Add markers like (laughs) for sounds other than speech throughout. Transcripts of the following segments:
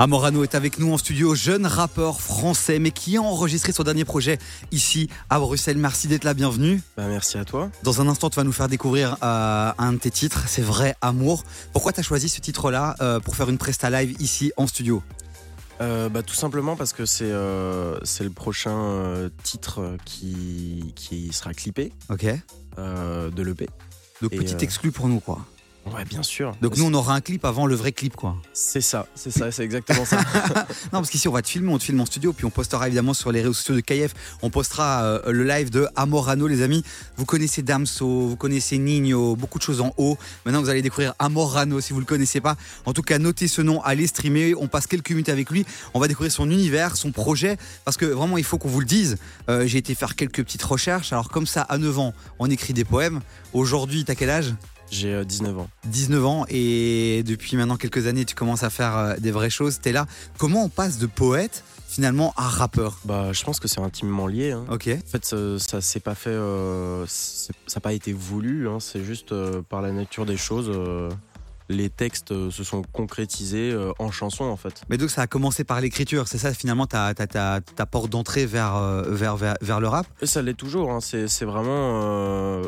Amorano est avec nous en studio, jeune rappeur français, mais qui a enregistré son dernier projet ici à Bruxelles. Merci d'être là, bienvenue. Bah, merci à toi. Dans un instant, tu vas nous faire découvrir euh, un de tes titres, c'est Vrai Amour. Pourquoi tu as choisi ce titre-là euh, pour faire une presta live ici en studio? Euh, bah, Tout simplement parce que c'est c'est le prochain titre qui, qui sera clippé Ok. de l'EP. Donc Et, petit exclu pour nous, quoi. Ouais, bien sûr. Donc nous, on aura un clip avant le vrai clip, quoi. C'est ça, c'est ça, c'est exactement ça. (laughs) Non, parce qu'ici, on va te filmer, on te filme en studio, puis on postera évidemment sur les réseaux sociaux de KF. On postera euh, le live de Amorano, les amis. Vous connaissez Damso, vous connaissez Nino, beaucoup de choses en haut. Maintenant, vous allez découvrir Amorano si vous le connaissez pas. En tout cas, notez ce nom, allez streamer. On passe quelques minutes avec lui. On va découvrir son univers, son projet, parce que vraiment, il faut qu'on vous le dise. Euh, J'ai été faire quelques petites recherches. Alors, comme ça, à 9 ans, on écrit des poèmes. Aujourd'hui, t'as quel âge? J'ai euh, 19 ans. 19 ans et depuis maintenant quelques années tu commences à faire euh, des vraies choses, t'es là. Comment on passe de poète finalement à rappeur? Bah, je pense que c'est intimement lié. hein. Ok. En fait, ça, ça s'est pas fait, euh, ça n'a pas été voulu. hein. C'est juste euh, par la nature des choses. euh, les textes euh, se sont concrétisés euh, en chansons en fait. Mais donc ça a commencé par l'écriture, c'est ça finalement ta, ta, ta, ta porte d'entrée vers, euh, vers, vers, vers le rap? Et ça l'est toujours. hein. C'est c'est vraiment euh,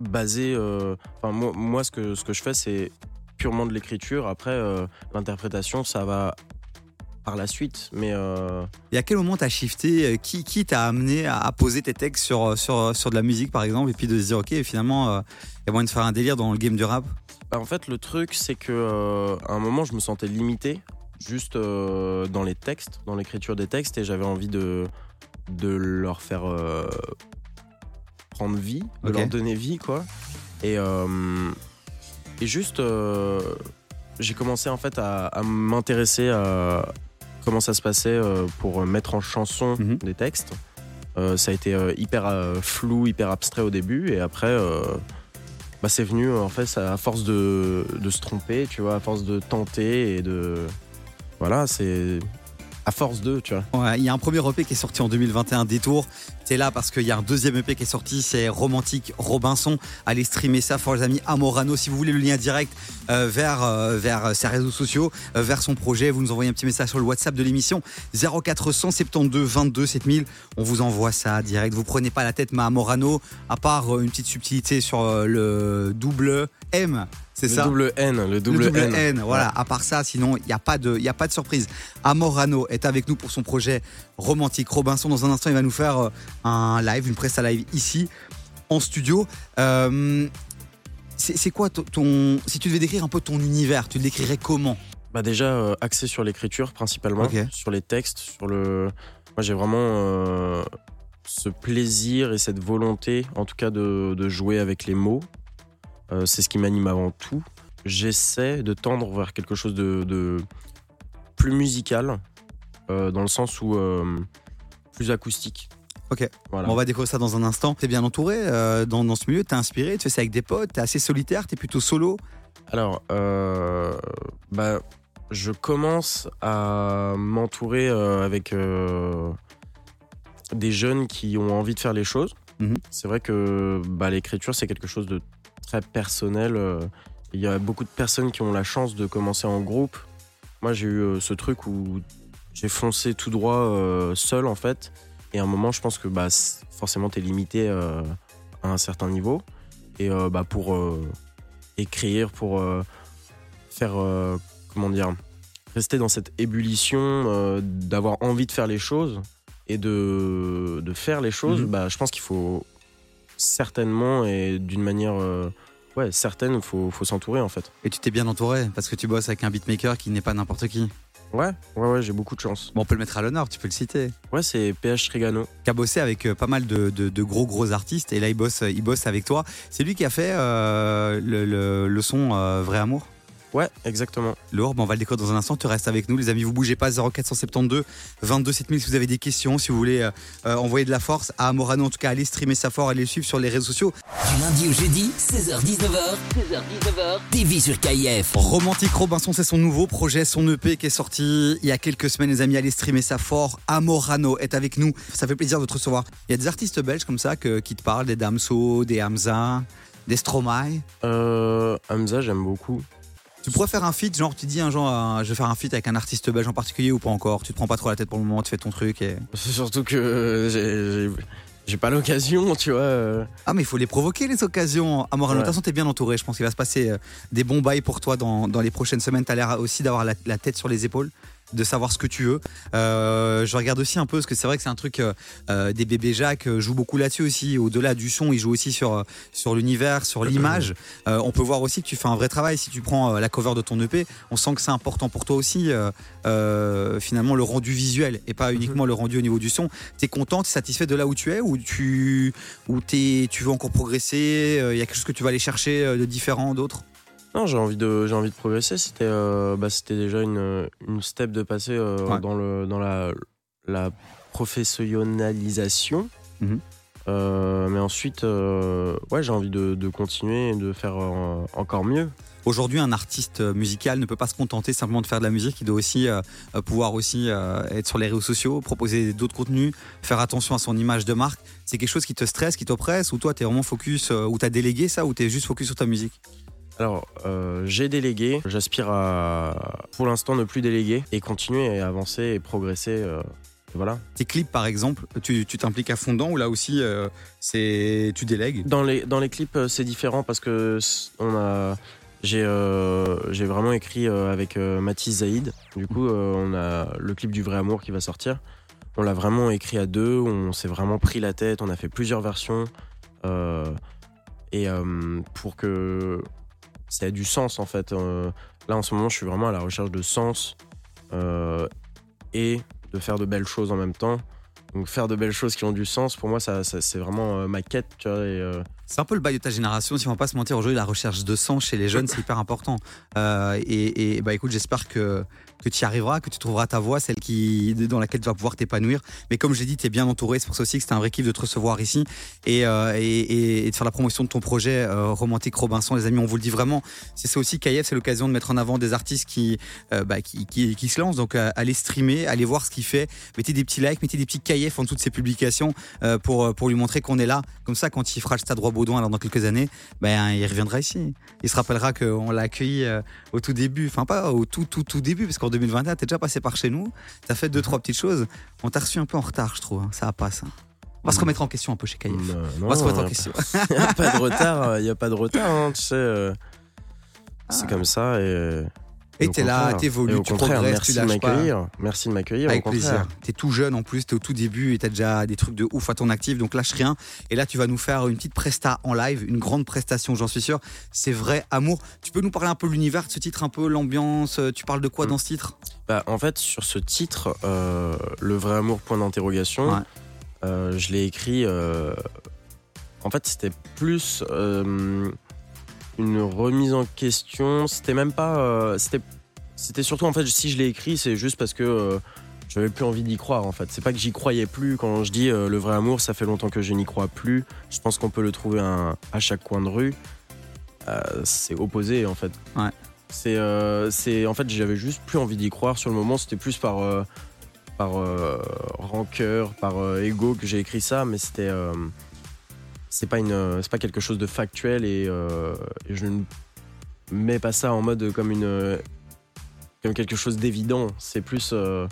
basé. euh, Enfin, moi, moi, ce que ce que je fais, c'est purement de l'écriture. Après, euh, l'interprétation, ça va par la suite. Mais euh, Et à quel moment t'as shifté euh, Qui, qui t'a amené à, à poser tes textes sur, sur, sur de la musique par exemple et puis de se dire ok finalement il y a moyen de faire un délire dans le game du rap? Bah, en fait, le truc, c'est que euh, à un moment, je me sentais limité juste euh, dans les textes, dans l'écriture des textes, et j'avais envie de de leur faire euh, prendre vie, de leur donner vie, quoi. Et euh, et juste, euh, j'ai commencé en fait à, à m'intéresser à comment ça se passait euh, pour mettre en chanson Mhm. des textes. Euh, ça a été euh, hyper euh, flou, hyper abstrait au début, et après, euh, bah, c'est venu en fait ça- à force de, de se tromper, tu vois, à force de tenter et de. Voilà, c'est. À force de, tu vois. Ouais, il y a un premier EP qui est sorti en 2021, Détour. T'es là parce qu'il y a un deuxième EP qui est sorti, c'est Romantique Robinson. Allez streamer ça pour les amis Amorano. Si vous voulez le lien direct euh, vers, euh, vers ses réseaux sociaux, euh, vers son projet, vous nous envoyez un petit message sur le WhatsApp de l'émission 0472 22 7000. On vous envoie ça direct. Vous prenez pas la tête, ma Amorano, à part une petite subtilité sur le double M. C'est Le ça? double N, le double, le double N. N. voilà. À part ça, sinon, il n'y a, pas de- il y a pas de surprise. Amorano est avec nous pour son projet romantique. Robinson, dans un instant, il va nous faire euh, un live, une presse à live ici, en studio. Euh, c'est quoi ton, Si tu devais décrire un peu ton univers, tu le décrirais comment? Bah déjà euh, axé sur l'écriture principalement, sur les textes, sur le. Moi j'ai vraiment euh, ce plaisir et cette volonté, en tout cas de, de jouer avec les mots. C'est ce qui m'anime avant tout. J'essaie de tendre vers quelque chose de, de plus musical, dans le sens où euh, plus acoustique. Ok. Voilà. Bon, On va découvrir ça dans un instant. T'es bien entouré euh, dans, dans ce milieu, t'es inspiré, tu fais ça avec des potes, t'es assez solitaire, t'es plutôt solo. Alors, euh, bah, je commence à m'entourer euh, avec euh, des jeunes qui ont envie de faire les choses. Mhm. C'est vrai que bah, l'écriture, c'est quelque chose de très personnel. euh, Il y a beaucoup de personnes qui ont la chance de commencer en groupe. Moi, j'ai eu euh, ce truc où j'ai foncé tout droit euh, seul, en fait. Et à un moment, je pense que bah, forcément, tu es limité euh, à un certain niveau. Et euh, bah, pour écrire, pour faire, comment dire, rester dans cette ébullition, d'avoir envie de faire les choses et de, de faire les choses, Mhm. bah, je pense qu'il faut certainement et d'une manière ouais, certaine, il faut, faut s'entourer en fait. Et tu t'es bien entouré parce que tu bosses avec un beatmaker qui n'est pas n'importe qui. Ouais, ouais, ouais, j'ai beaucoup de chance. Bon, on peut le mettre à l'honneur, tu peux le citer. Ouais, c'est PH Trigano. qui a bossé avec euh, pas mal de, de- de gros gros artistes et là il bosse, il bosse avec toi. C'est lui qui a fait euh, le, le- le son euh, Vrai Amour? Ouais, exactement. Le Orbe, on va le découvrir dans un instant. Tu restes avec nous, les amis. Vous bougez pas. 0472 22 7000 si vous avez des questions, si vous voulez euh, euh, envoyer de la force à Amorano. En tout cas, allez streamer sa fort, allez le suivre sur les réseaux sociaux. Du lundi au jeudi, 16h-19h, 16h-19h, TV sur KIF. Romantique Robinson, c'est son nouveau projet, son EP qui est sorti il y a quelques semaines, les amis. Allez streamer ça fort. Amorano est avec nous. Ça fait plaisir de te recevoir. Il y a des artistes belges comme ça que- qui te parlent, des Damso, des Hamza, des Stromae. Euh, Hamza, j'aime beaucoup. Tu pourrais faire un feat, genre tu dis un genre, euh, je vais faire un feat avec un artiste belge en particulier ou pas encore? Tu te prends pas trop la tête pour le moment, tu fais ton truc et. C'est (laughs) surtout que j'ai- j'ai- j'ai pas l'occasion, tu vois. euh. Ah mais il faut les provoquer les occasions. Amorano, de Ouais. toute façon t'es bien entouré. Je pense qu'il va se passer euh, des bons bails pour toi dans, dans les prochaines semaines. T'as l'air aussi d'avoir la, la tête sur les épaules, de savoir ce que tu veux. Euh, je regarde aussi un peu parce que c'est vrai que c'est un truc. euh, euh, des bébés Jacques jouent beaucoup là-dessus aussi. Au-delà du son, ils jouent aussi sur sur l'univers, sur l'image. Euh, on peut voir aussi que tu fais un vrai travail. Si tu prends la cover de ton EP, on sent que c'est important pour toi aussi. finalement le rendu visuel et pas uniquement le rendu au niveau du son. T'es content, t'es satisfait de là où tu es ou tu ou t'es- tu veux encore progresser Il y a quelque chose que tu vas aller chercher de différent d'autres Non, j'ai envie de, j'ai envie de progresser. C'était, euh, bah, c'était déjà une, une step de passer euh, Ouais. dans le, dans la, la professionnalisation. Mhm. Euh, mais ensuite, ouais, j'ai envie de, de continuer et de faire encore mieux. Aujourd'hui, un artiste musical ne peut pas se contenter simplement de faire de la musique. Il doit aussi euh, pouvoir aussi euh, être sur les réseaux sociaux, proposer d'autres contenus, faire attention à son image de marque. C'est quelque chose qui te stresse, qui t'oppresse, ou toi, t'es vraiment focus, euh, ou t'as délégué ça, ou t'es juste focus sur ta musique? Alors, euh, j'ai délégué. J'aspire à, pour l'instant, ne plus déléguer et continuer à avancer et progresser. euh, voilà. Tes clips, par exemple, tu tu t'impliques à fond dedans, ou là aussi, euh, c'est tu délègues? Dans les, dans les clips, euh, c'est différent parce que c- on a, j'ai, euh, j'ai vraiment écrit euh, avec euh, Mathis Zaïd. Du coup, euh, on a le clip du vrai amour qui va sortir. On l'a vraiment écrit à deux. On s'est vraiment pris la tête. On a fait plusieurs versions. euh, et euh, pour que ça du sens, en fait. euh, là, en ce moment, je suis vraiment à la recherche de sens euh, et de faire de belles choses en même temps. Donc, faire de belles choses qui ont du sens, pour moi, ça, c'est vraiment euh, ma quête, euh, C'est un peu le bail de ta génération, si on va pas se mentir. Aujourd'hui, la recherche de sens chez les jeunes, c'est hyper important. Euh, et, bah écoute, j'espère que que tu y arriveras, que tu trouveras ta voie, celle qui dans laquelle tu vas pouvoir t'épanouir. Mais comme je l'ai dit, tu es bien entouré. C'est pour ça aussi que c'était un vrai kiff de te recevoir ici et, et, de faire la promotion de ton projet romantique Robinson. Les amis, on vous le dit vraiment. C'est ça aussi, KF, c'est l'occasion de mettre en avant des artistes qui bah, qui, qui, se lancent. Donc allez streamer, allez voir ce qu'il fait. Mettez des petits likes, mettez des petits KF en dessous de ses publications euh, pour pour lui montrer qu'on est là. Comme ça, quand il fera le Stade Roi Baudouin alors dans quelques années, ben il reviendra ici. Il se rappellera qu'on l'a accueilli euh, au tout début, enfin pas au tout tout tout début, parce qu'en 2021, t'es déjà passé par chez nous, t'as fait deux trois petites choses. On t'a reçu un peu en retard, je trouve. hein. Ça passe. hein. On va se remettre en question un peu chez euh, On va se remettre en question. Il n'y a pas de retard, il n'y a pas de retard, hein, tu sais. euh, C'est Ah. comme ça et. Et t'es là, t'évolues, tu contraire, progresses, merci tu de lâches pas. m'accueillir. Merci de m'accueillir. Avec au plaisir. T'es tout jeune en plus, t'es au tout début et t'as déjà des trucs de ouf à ton actif, donc lâche rien. Et là, tu vas nous faire une petite presta en live, une grande prestation, j'en suis sûr. C'est vrai amour. Tu peux nous parler un peu de l'univers de ce titre, un peu l'ambiance. euh, Tu parles de quoi Mm. dans ce titre? Bah, en fait, sur ce titre, euh, Le vrai amour, point d'interrogation, Ouais. euh, je l'ai écrit. euh, en fait, c'était plus une remise en question. C'était même pas. euh, c'était, c'était surtout, en fait, si je l'ai écrit, c'est juste parce que. euh, j'avais plus envie d'y croire en fait. C'est pas que j'y croyais plus. Quand je dis euh, le vrai amour, ça fait longtemps que je n'y crois plus. Je pense qu'on peut le trouver un- à chaque coin de rue. C'est opposé en fait. Ouais. C'est, c'est, en fait, j'avais juste plus envie d'y croire sur le moment. C'était plus par, par rancœur, par ego que j'ai écrit ça, mais c'était, c'est pas une, euh, c'est pas quelque chose de factuel et, euh, et je ne mets pas ça en mode comme une, comme quelque chose d'évident. C'est plus, euh,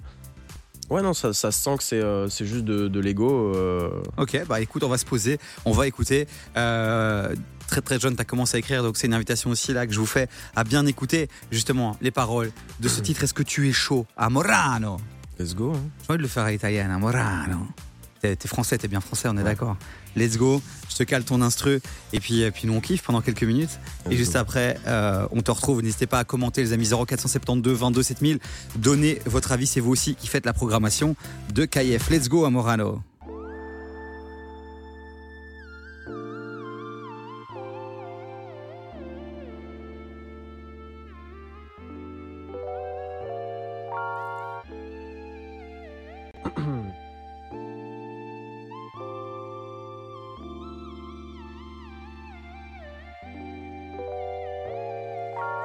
ouais non, ça, ça se sent que c'est, euh, c'est juste de, de l'ego. euh, Ok, bah écoute, on va se poser, on va écouter. Euh, très très jeune, tu as commencé à écrire, donc c'est une invitation aussi là que je vous fais à bien écouter justement les paroles de ce (clears throat) titre. Est-ce que tu es chaud? Amorano Let's go. hein. J'ai envie de le faire à l'italien, Amorano. T'es t'es français, t'es bien français, on est d'accord. Let's go, je te cale ton instru et puis, et puis nous on kiffe pendant quelques minutes. Et juste après, euh, on te retrouve. N'hésitez pas à commenter les amis 0472 22 7000. Donnez votre avis, c'est vous aussi qui faites la programmation de KF. Let's go Amorano.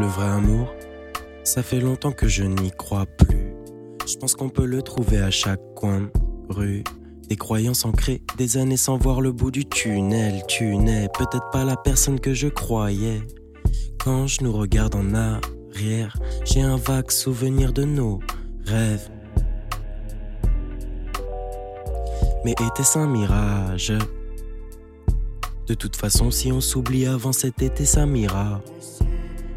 Le vrai amour, ça fait longtemps que je n'y crois plus. Je pense qu'on peut le trouver à chaque coin rue. Des croyances ancrées, des années sans voir le bout du tunnel. Tu n'es peut-être pas la personne que je croyais. Quand je nous regarde en arrière. J'ai un vague souvenir de nos rêves. Mais était-ce un mirage? De toute façon, si on s'oublie avant cet été, ça m'ira.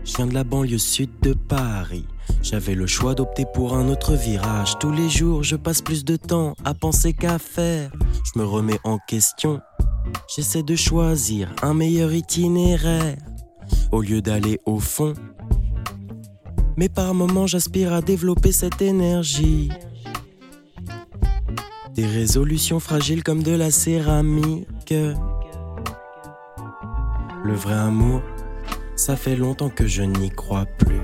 Je viens de la banlieue sud de Paris. J'avais le choix d'opter pour un autre virage. Tous les jours, je passe plus de temps à penser qu'à faire. Je me remets en question. J'essaie de choisir un meilleur itinéraire au lieu d'aller au fond. Mais par moments, j'aspire à développer cette énergie. Des résolutions fragiles comme de la céramique. Le vrai amour, ça fait longtemps que je n'y crois plus.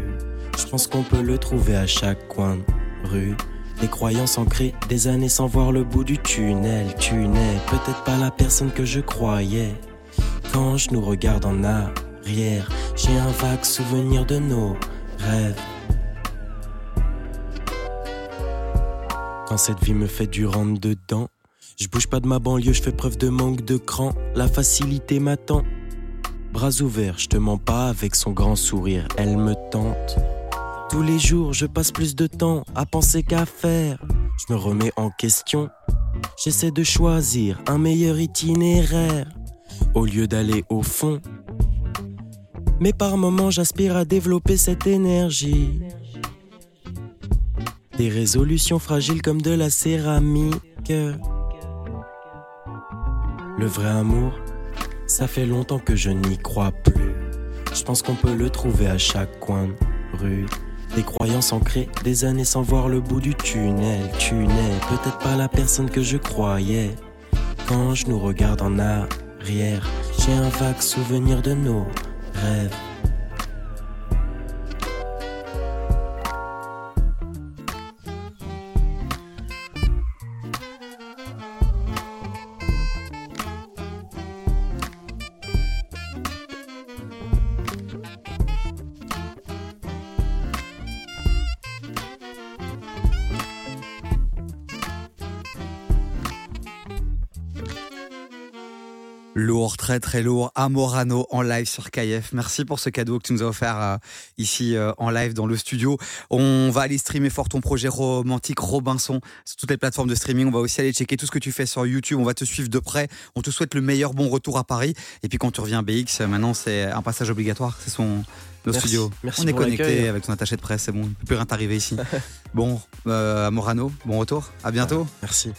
Je pense qu'on peut le trouver à chaque coin de rue. Des croyances ancrées, des années sans voir le bout du tunnel. Tu n'es peut-être pas la personne que je croyais. Quand je nous regarde en arrière, j'ai un vague souvenir de nos rêves. Quand cette vie me fait du rentre dedans, je bouge pas de ma banlieue, je fais preuve de manque de cran. La facilité m'attend. Bras ouverts, je te mens pas avec son grand sourire, elle me tente. Tous les jours, je passe plus de temps à penser qu'à faire. Je me remets en question. J'essaie de choisir un meilleur itinéraire au lieu d'aller au fond. Mais par moments, j'aspire à développer cette énergie. Des résolutions fragiles comme de la céramique. Le vrai amour, ça fait longtemps que je n'y crois plus. Je pense qu'on peut le trouver à chaque coin de rue. Des croyances ancrées, des années sans voir le bout du tunnel. Tu n'es peut-être pas la personne que je croyais. Quand je nous regarde en arrière, j'ai un vague souvenir de nos rêves. Lourd, très très lourd. Amorano en live sur KF. Merci pour ce cadeau que tu nous as offert euh, ici euh, en live dans le studio. On va aller streamer fort ton projet romantique Robinson sur toutes les plateformes de streaming. On va aussi aller checker tout ce que tu fais sur YouTube. On va te suivre de près. On te souhaite le meilleur bon retour à Paris. Et puis quand tu reviens BX, maintenant c'est un passage obligatoire. C'est son nos Merci. studios. Merci on est connecté avec ton attaché de presse. C'est bon, peut plus rien t'arriver ici. (laughs) bon, euh, Amorano, bon retour. À bientôt. Merci.